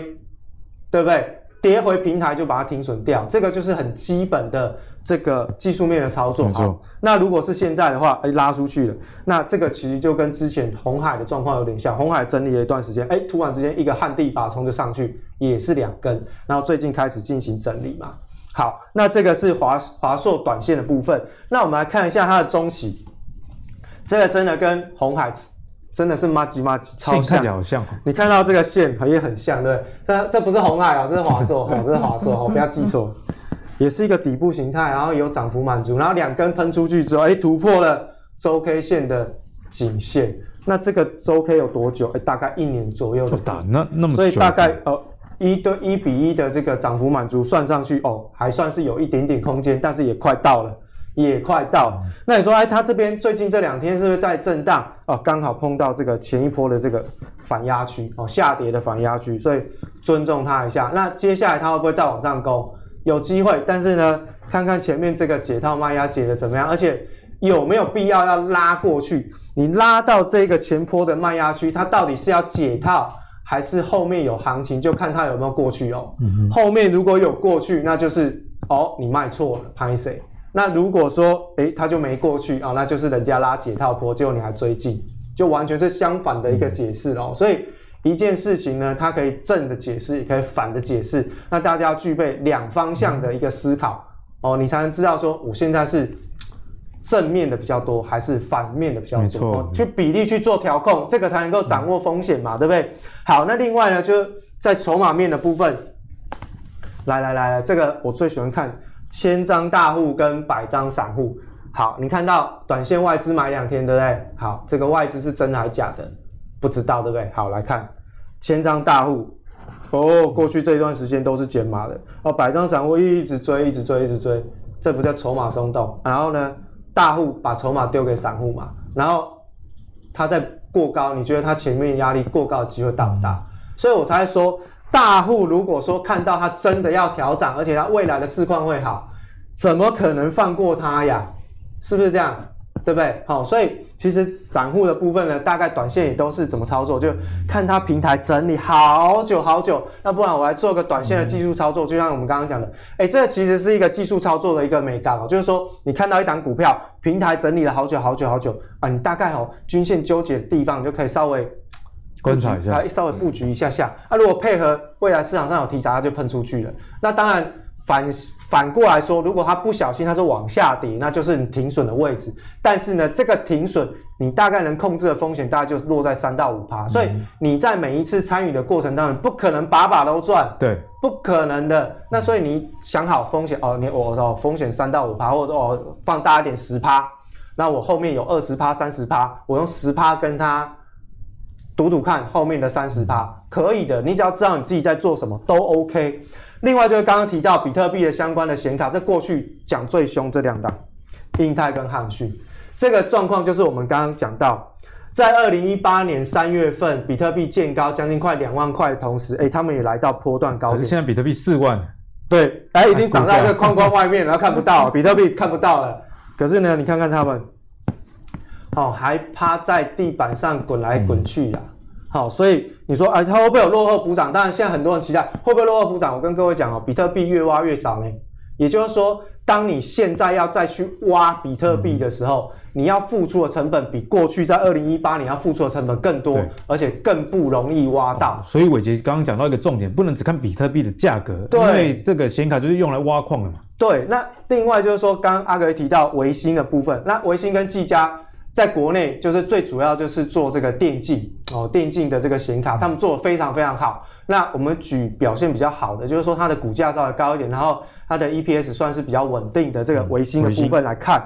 对不对？跌回平台就把它停损掉，这个就是很基本的这个技术面的操作。好，那如果是现在的话，哎，拉出去了，那这个其实就跟之前红海的状况有点像，红海整理了一段时间，哎，突然之间一个旱地拔葱就上去，也是两根，然后最近开始进行整理嘛。好，那这个是华华硕短线的部分，那我们来看一下它的中期，这个真的跟红海。真的是妈吉妈吉，超像，好像。你看到这个线也很像，对。这这不是红海啊，这是华硕，哦，这是华硕，哦，不要记错。也是一个底部形态，然后有涨幅满足，然后两根喷出去之后，哎，突破了周 K 线的颈线。那这个周 K 有多久？哎，大概一年左右的。打那那么久。所以大概呃一对一比一的这个涨幅满足算上去，哦，还算是有一点点空间，但是也快到了。也快到，那你说，哎，它这边最近这两天是不是在震荡？哦，刚好碰到这个前一波的这个反压区，哦，下跌的反压区，所以尊重它一下。那接下来它会不会再往上攻？有机会，但是呢，看看前面这个解套卖压解的怎么样，而且有没有必要要拉过去？你拉到这个前坡的卖压区，它到底是要解套，还是后面有行情？就看它有没有过去哦。嗯、后面如果有过去，那就是哦，你卖错了，拍谁？那如果说，诶，它就没过去啊，那就是人家拉解套坡，结果你还追进，就完全是相反的一个解释哦。所以一件事情呢，它可以正的解释，也可以反的解释。那大家要具备两方向的一个思考哦，你才能知道说，我现在是正面的比较多，还是反面的比较多。没错。哦，去比例去做调控，这个才能够掌握风险嘛，对不对？好，那另外呢，就在筹码面的部分，来来来来，这个我最喜欢看。千张大户跟百张散户，好，你看到短线外资买两天，对不对？好，这个外资是真的还是假的？不知道，对不对？好，来看千张大户，哦，过去这一段时间都是减码的，哦，百张散户一直追，一直追，一直追，这不叫筹码松动。然后呢，大户把筹码丢给散户嘛，然后它在过高，你觉得它前面压力过高的机会大不大？所以我才说。大户如果说看到它真的要调整，而且它未来的市况会好，怎么可能放过它呀？是不是这样？对不对？好，所以其实散户的部分呢，大概短线也都是怎么操作，就看它平台整理好久好久。那不然我来做个短线的技术操作，就像我们刚刚讲的，哎，这其实是一个技术操作的一个美感哦，就是说你看到一档股票平台整理了好久好久好久啊，你大概哦均线纠结的地方，你就可以稍微。观察一下，它稍微布局一下下。那、如果配合未来市场上有题材，它就喷出去了。那当然反反过来说，如果它不小心它是往下跌，那就是你停损的位置。但是呢，这个停损你大概能控制的风险大概就落在三到五趴。所以你在每一次参与的过程当中，不可能把把都赚，对，不可能的。那所以你想好风险哦，你我说风险三到五趴，或者说哦放大一点十趴，那我后面有二十趴、三十趴，我用十趴跟它。赌赌看后面的三十趴，可以的。你只要知道你自己在做什么都 OK。另外就是刚刚提到比特币的相关的显卡，在过去讲最凶这两档，英泰跟汉讯，这个状况就是我们刚刚讲到，在二零一八年三月份，比特币见高将近快两万块的同时，哎，他们也来到波段高点。现在比特币四万，对，哎，已经涨在这个框框外面，然 后看不到，比特币看不到了。可是呢，你看看他们，哦，还趴在地板上滚来滚去呀、啊。嗯好，所以你说，哎，它会不会有落后补涨？当然，现在很多人期待会不会落后补涨。我跟各位讲哦，比特币越挖越少呢。也就是说，当你现在要再去挖比特币的时候，嗯、你要付出的成本比过去在二零一八年要付出的成本更多，而且更不容易挖到。所以伟杰刚刚讲到一个重点，不能只看比特币的价格，对，因为这个显卡就是用来挖矿的嘛。对，那另外就是说，刚刚阿格提到维新的部分，那维新跟技嘉。在国内就是最主要就是做这个电竞哦，电竞的这个显卡，他们做的非常非常好。那我们举表现比较好的，就是说它的股价稍微高一点，然后它的 EPS 算是比较稳定的这个维新的部分来看。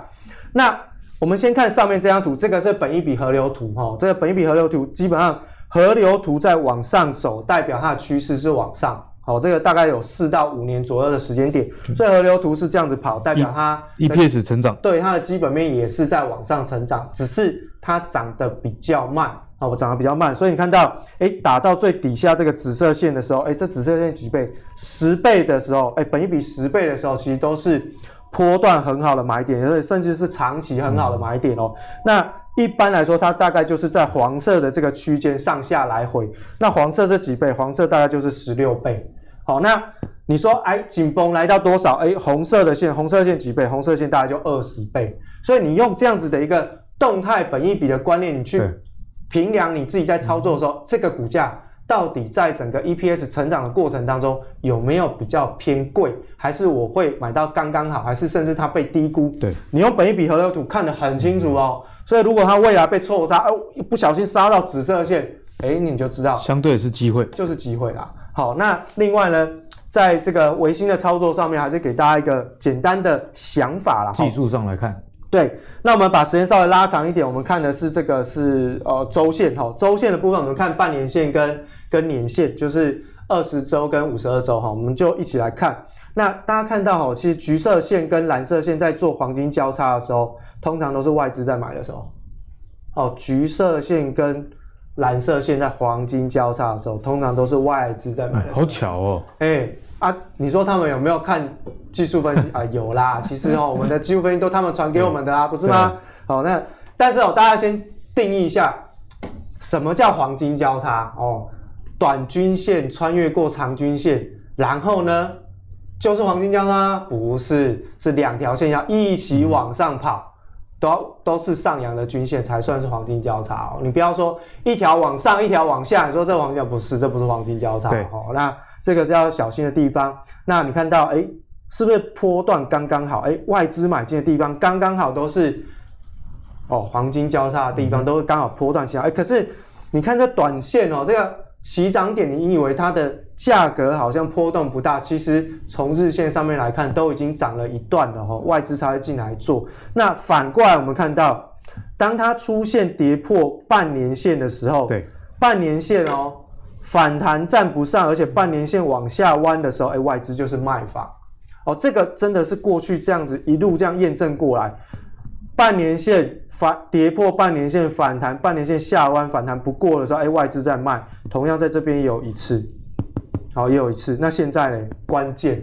那我们先看上面这张图，这个是本一比河流图哈，这个本一比河流图基本上河流图在往上走，代表它的趋势是往上。好，这个大概有四到五年左右的时间点，所以河流图是这样子跑，代表它 EPS 成长，对它的基本面也是在往上成长，只是它涨得比较慢，好，涨得比较慢，所以你看到，哎，打到最底下这个紫色线的时候，哎，这紫色线几倍？十倍的时候，哎，本一比十倍的时候，其实都是波段很好的买点，而且甚至是长期很好的买点哦。嗯、那一般来说，它大概就是在黄色的这个区间上下来回。那黄色是几倍？黄色大概就是十六倍。好，那你说，哎，紧绷来到多少？哎，红色的线，红色线几倍？红色线大概就二十倍。所以你用这样子的一个动态本益比的观念，你去评量你自己在操作的时候，这个股价到底在整个 EPS 成长的过程当中有没有比较偏贵，还是我会买到刚刚好，还是甚至它被低估？对，你用本益比河流图看得很清楚哦。所以如果它未来被错杀，哦，一不小心杀到紫色线，哎，你就知道，相对是机会，就是机会啦。好，那另外呢，在这个维新的操作上面，还是给大家一个简单的想法啦。技术上来看，对，那我们把时间稍微拉长一点，我们看的是这个是呃周线哈，周线的部分我们看半年线跟跟年线，就是二十周跟五十二周哈，我们就一起来看。那大家看到哈，其实橘色线跟蓝色线在做黄金交叉的时候，通常都是外资在买的时候。哦，橘色线跟蓝色线在黄金交叉的时候，通常都是外资在买的。好巧哦！哎、欸、啊，你说他们有没有看技术分析 啊？有啦，其实哦，我们的技术分析都他们传给我们的啊，不是吗？好，那但是哦，大家先定义一下，什么叫黄金交叉哦？短均线穿越过长均线，然后呢，就是黄金交叉？不是，是两条线要一起往上跑。嗯都都是上扬的均线才算是黄金交叉哦，你不要说一条往上一条往下，你说这黄金不是，这不是黄金交叉哦。那这个是要小心的地方。那你看到哎，是不是波段刚刚好？哎，外资买进的地方刚刚好都是哦黄金交叉的地方，都是刚好波段起来。哎，可是你看这短线哦，这个。起涨点，你以为它的价格好像波动不大，其实从日线上面来看，都已经涨了一段了哈，外资才会进来做。那反过来，我们看到，当它出现跌破半年线的时候，对，半年线哦，反弹站不上，而且半年线往下弯的时候，哎，外资就是卖法。哦，这个真的是过去这样子一路这样验证过来，半年线。反跌破半年线反弹，半年线下弯反弹不过的时候，哎，外资在卖，同样在这边也有一次，好，也有一次。那现在呢？关键，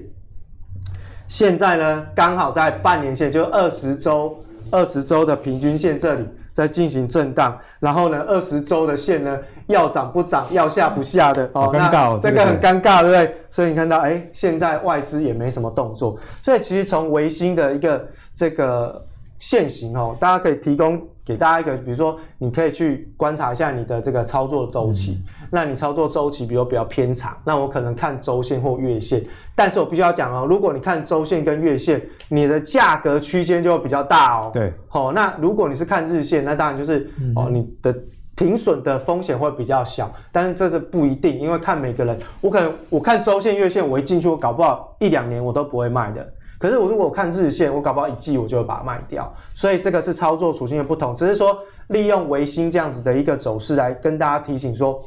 现在呢，刚好在半年线，就二十周、二十周的平均线这里在进行震荡，然后呢，二十周的线呢，要涨不涨，要下不下的，哦，尴尬哦，这个很尴尬，对不对？所以你看到，哎，现在外资也没什么动作，所以其实从维新的一个这个。现行哦，大家可以提供给大家一个，比如说你可以去观察一下你的这个操作周期。嗯、那你操作周期比如比较偏长，那我可能看周线或月线。但是我必须要讲哦，如果你看周线跟月线，你的价格区间就会比较大哦。对，好、哦，那如果你是看日线，那当然就是、嗯、哦，你的停损的风险会比较小。但是这是不一定，因为看每个人，我可能我看周线、月线，我一进去，我搞不好一两年我都不会卖的。可是我如果看日线，我搞不好一季我就会把它卖掉。所以这个是操作属性的不同，只是说利用维新这样子的一个走势来跟大家提醒说，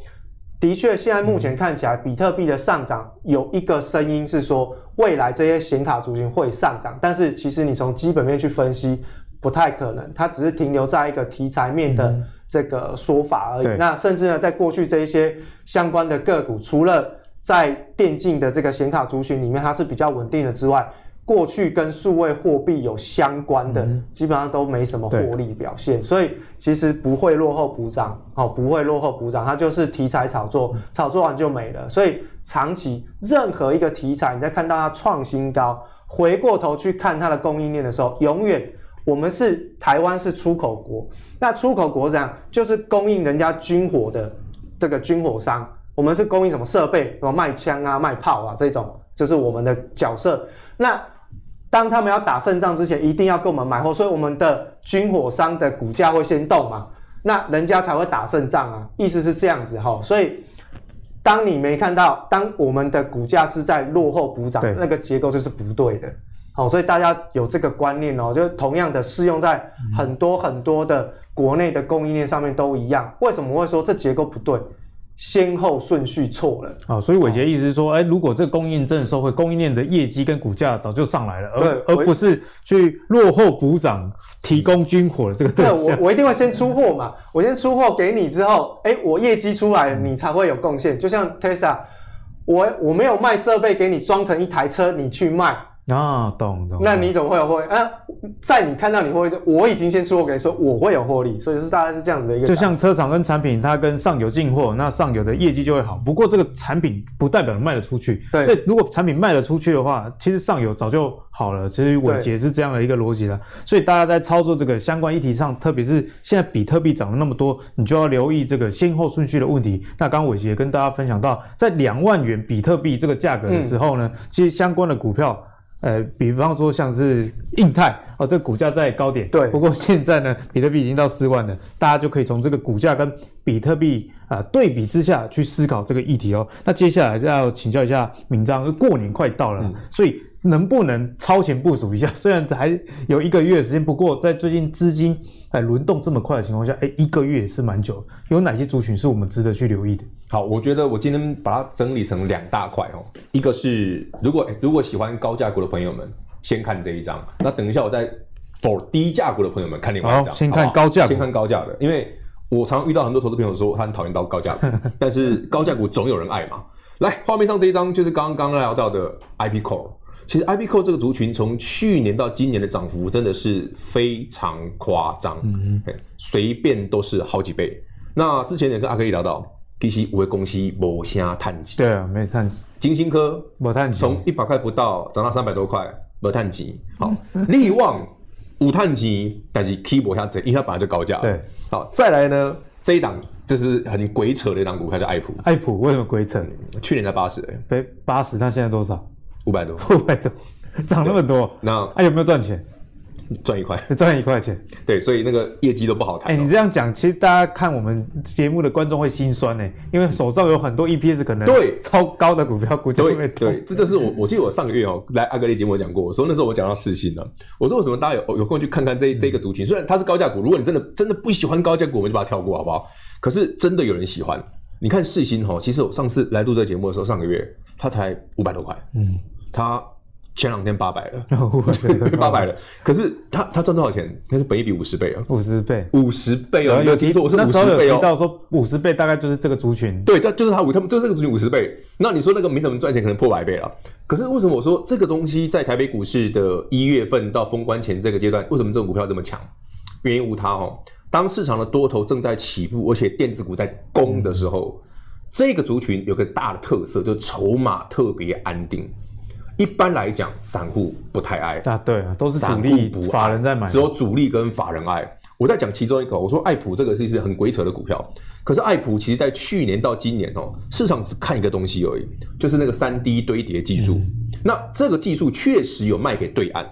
的确现在目前看起来比特币的上涨有一个声音是说未来这些显卡族群会上涨，但是其实你从基本面去分析不太可能，它只是停留在一个题材面的这个说法而已。嗯、那甚至呢，在过去这一些相关的个股，除了在电竞的这个显卡族群里面，它是比较稳定的之外，过去跟数位货币有相关的，嗯、基本上都没什么获利表现，所以其实不会落后补涨，哦，不会落后补涨，它就是题材炒作，炒作完就没了。所以长期任何一个题材，你在看到它创新高，回过头去看它的供应链的时候，永远我们是台湾是出口国，那出口国怎样就是供应人家军火的这个军火商。我们是供应什么设备，什么卖枪啊、卖炮啊这种，就是我们的角色。那当他们要打胜仗之前，一定要跟我们买货，所以我们的军火商的股价会先动嘛，那人家才会打胜仗啊。意思是这样子哈。所以当你没看到，当我们的股价是在落后补涨，那个结构就是不对的。好，所以大家有这个观念哦，就同样的适用在很多很多的国内的供应链上面都一样。为什么我会说这结构不对？先后顺序错了啊、哦，所以伟杰意思是说，哎、欸，如果这个供应真的受惠，供应链的业绩跟股价早就上来了，而而不是去落后补涨提供军火的这个对我我一定会先出货嘛，我先出货给你之后，哎、欸，我业绩出来了，你才会有贡献。就像 Tesla，我我没有卖设备给你装成一台车，你去卖。啊，懂懂。那你怎么会有获利？啊，在你看到你获利，我已经先出货给你说我会有获利，所以是大概是这样子的一个。就像车厂跟产品，它跟上游进货，那上游的业绩就会好。不过这个产品不代表卖得出去。对。所以如果产品卖得出去的话，其实上游早就好了。其实伟杰是这样的一个逻辑了。所以大家在操作这个相关议题上，特别是现在比特币涨了那么多，你就要留意这个先后顺序的问题。那刚刚伟杰跟大家分享到，在两万元比特币这个价格的时候呢，嗯、其实相关的股票。呃，比方说像是印太哦，这个股价在高点。对。不过现在呢，比特币已经到四万了，大家就可以从这个股价跟比特币啊、呃、对比之下去思考这个议题哦。那接下来就要请教一下明章，过年快到了，嗯、所以。能不能超前部署一下？虽然还有一个月的时间，不过在最近资金哎轮动这么快的情况下，哎，一个月也是蛮久。有哪些族群是我们值得去留意的？好，我觉得我今天把它整理成两大块哦。一个是如果如果喜欢高价股的朋友们，先看这一张。那等一下我再 for 低价股的朋友们看另外一张。先看高价，先看高价的，因为我常遇到很多投资朋友说他很讨厌到高价股，但是高价股总有人爱嘛。来，画面上这一张就是刚刚聊到的 IP Core。其实 IPCO 这个族群从去年到今年的涨幅真的是非常夸张，嗯，随便都是好几倍。那之前也跟阿格力聊到，其实五位公司无啥探底，对啊，没探底。金星科没探底，从一百块不到涨到三百多块，没探底。好，力旺五探底，但是 K 不下这，因为它本来就高价。对，好，再来呢，这一档就是很鬼扯的一档股票，叫爱普。爱普为什么鬼扯？去年才八十，哎，八十，它现在多少？五百多，五百多，涨那么多，那还、啊、有没有赚钱？赚一块，赚一块钱。对，所以那个业绩都不好谈。哎、欸，你这样讲，其实大家看我们节目的观众会心酸呢，因为手上有很多 EPS 可能对超高的股票，股价会被对，这就是我，我记得我上个月哦来阿格力节目讲过，我说那时候我讲到世星了，我说为什么大家有有空去看看这这个族群？虽然它是高价股，如果你真的真的不喜欢高价股，我们就把它跳过好不好？可是真的有人喜欢。你看世星哈，其实我上次来录这个节目的时候，上个月它才五百多块，嗯，它。前两天八百了，八百了。可是他他赚多少钱？他是本一比五十倍啊，五十倍，五十倍哦。有听错，我是五十倍哦。提到说五十倍大概就是这个族群，对，这就是他五，他们就是这个族群五十倍。那你说那个没怎么赚钱可能破百倍了？可是为什么我说这个东西在台北股市的一月份到封关前这个阶段，为什么这种股票这么强？原因无他哦。当市场的多头正在起步，而且电子股在攻的时候，这个族群有个大的特色，就是筹码特别安定。一般来讲，散户不太爱啊，对啊，都是主力法人在买，只有主力跟法人爱。我再讲其中一个，我说爱普这个是一只很鬼扯的股票，可是爱普其实在去年到今年哦，市场只看一个东西而已，就是那个三 D 堆叠技术。嗯、那这个技术确实有卖给对岸，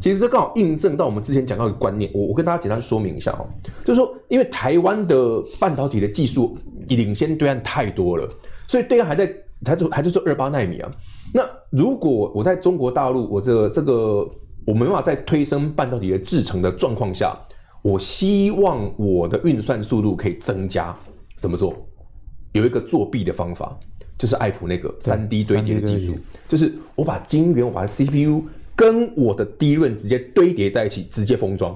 其实这刚好印证到我们之前讲到的观念。我我跟大家简单说明一下哦，就是说，因为台湾的半导体的技术领先对岸太多了，所以对岸还在，还就还就说二八纳米啊。那如果我在中国大陆，我这个、这个我没办法在推升半导体的制程的状况下，我希望我的运算速度可以增加，怎么做？有一个作弊的方法，就是爱普那个三 D 堆叠的技术，就是我把晶圆，我把 CPU 跟我的 DRAM 直接堆叠在一起，直接封装。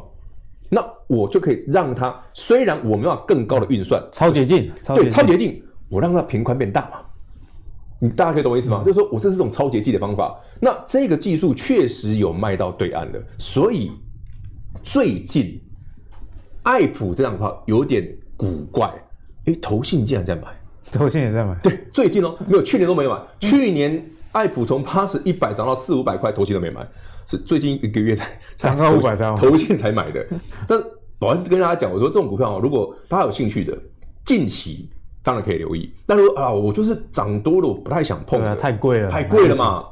那我就可以让它，虽然我没有更高的运算，超捷径，对，超捷径，我让它频宽变大嘛。你大家可以懂我意思吗？嗯、就是说我这是这种超捷径的方法。那这个技术确实有卖到对岸的，所以最近爱普这样的话有点古怪，哎，投信竟然在买，投信也在买。对，最近哦，没有去年都没买，嗯、去年爱普从八十一百涨到四五百块，投信都没买。是最近一个月才 涨到五百张，投信才买的。但我还是跟大家讲，我说这种股票啊，如果大家有兴趣的，近期当然可以留意。但是说啊，我就是涨多了，我不太想碰了，太贵了，太贵了嘛。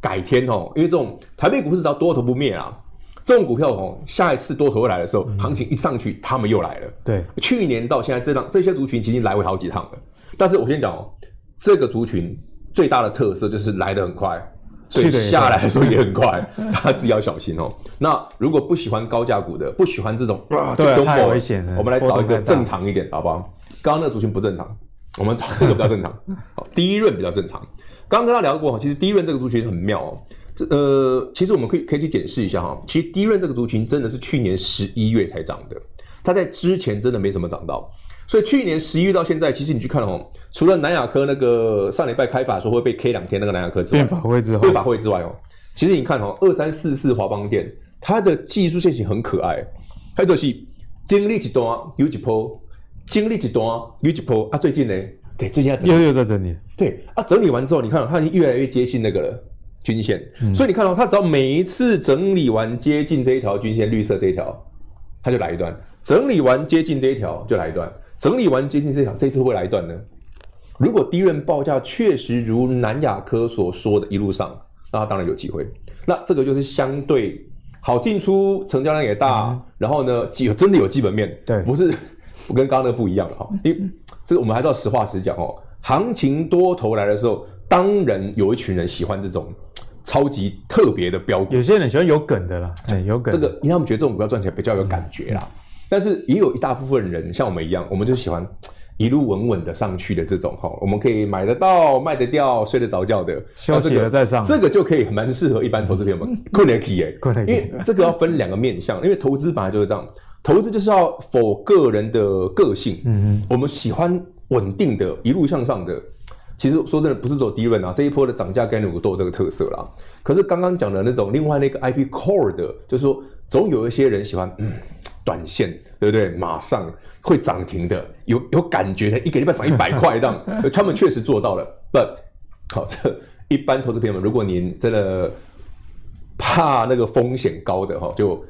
改天哦，因为这种台北股市只要多头不灭啊，这种股票哦，下一次多头会来的时候，行情一上去，他们又来了。对，去年到现在这趟这些族群其实来回好几趟了。但是我先讲哦，这个族群最大的特色就是来得很快。所以下来的时候也很快，大家自己要小心哦。那如果不喜欢高价股的，不喜欢这种哇，对，太危险了。我们来找一个正常一点，好不好？刚刚那个族群不正常，我们找这个比较正常。好，第一轮比较正常。刚刚跟他聊过，其实第一轮这个族群很妙哦。这呃，其实我们可以可以去检视一下哈。其实第一轮这个族群真的是去年十一月才涨的，它在之前真的没什么涨到。所以去年十一月到现在，其实你去看哦，除了南亚科那个上礼拜开法说会被 K 两天那个南亚科之外，变法会之后，变法会之外哦，其实你看哦，二三四四华邦电，它的技术线型很可爱，它就是经历一段有一波，经历一段有一波啊。最近呢，对，最近在整理，又又在整理，对啊，整理完之后，你看它已经越来越接近那个了均线，嗯、所以你看到它只要每一次整理完接近这一条均线，绿色这一条，它就来一段，整理完接近这一条就来一段。整理完接近这条，这次会来一段呢？如果第一轮报价确实如南亚科所说的一路上，那当然有机会。那这个就是相对好进出，成交量也大，嗯、然后呢，有真的有基本面，对，不是不跟刚刚那不一样的哈。因为这个我们还是要实话实讲哦。行情多头来的时候，当然有一群人喜欢这种超级特别的标股，有些人喜欢有梗的啦，对，有梗。这个因为他们觉得这种股票赚起来比较有感觉啦。嗯但是也有一大部分人像我们一样，我们就喜欢一路稳稳的上去的这种哈，我们可以买得到、卖得掉、睡得着觉的，休息了再上，这个就可以蛮适合一般投资朋友们。困难期耶，因为这个要分两个面向，因为投资本来就是这样，投资就是要否个人的个性。嗯嗯，我们喜欢稳定的、一路向上的。其实说真的，不是走低润啊，这一波的涨价概念股都有这个特色啦。可是刚刚讲的那种另外那个 IP Core 的，就是说总有一些人喜欢嗯。短线对不对？马上会涨停的，有有感觉的，一个礼拜涨一百块这样，他们确实做到了。But 好，这一般投资朋友们，如果您真的怕那个风险高的哈，就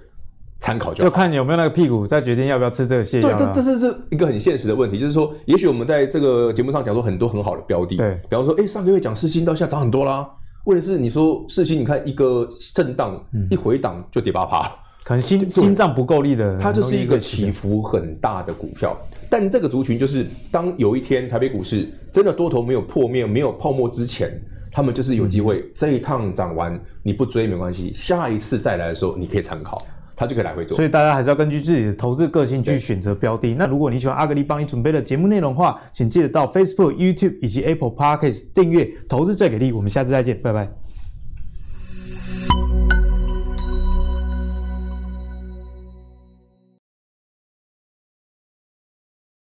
参考就好，就看你有没有那个屁股，再决定要不要吃这个泻药。对，这这是是一个很现实的问题，就是说，也许我们在这个节目上讲说很多很好的标的，对，比方说，哎，上个月讲四星到现在涨很多啦。问题是，你说四星，你看一个震荡，嗯、一回档就跌八趴。可能心心脏不够力的，它就是一个起伏很大的股票。但这个族群就是，当有一天台北股市真的多头没有破灭、没有泡沫之前，他们就是有机会这一趟涨完，你不追没关系，下一次再来的时候你可以参考，它就可以来回做。所以大家还是要根据自己的投资个性去选择标的。那如果你喜欢阿格力帮你准备的节目内容的话，请记得到 Facebook、YouTube 以及 Apple Podcast 订阅《投资最给力》。我们下次再见，拜拜。